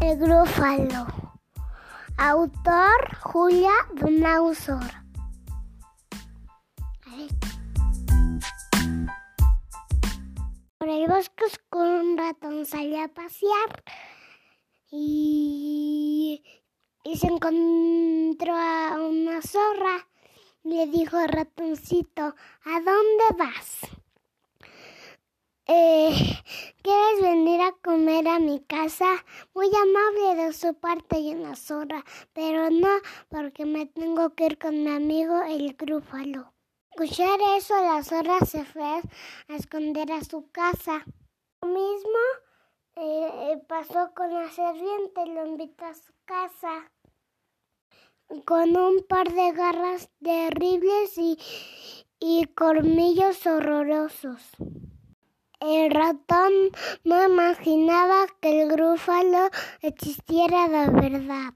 El Grúfalo. Autor Julia Dunausor. Por el bosque oscuro un ratón salió a pasear y, y se encontró a una zorra. Le dijo al ratoncito, ¿a dónde vas? Eh, ¿Quieres venir a comer a mi casa? Muy amable de su parte y una zorra, pero no, porque me tengo que ir con mi amigo el grúfalo. Escuchar eso, la zorra se fue a esconder a su casa. Lo mismo eh, pasó con la serpiente, lo invitó a su casa con un par de garras terribles y, y colmillos horrorosos. El ratón no imaginaba que el grúfalo existiera de verdad.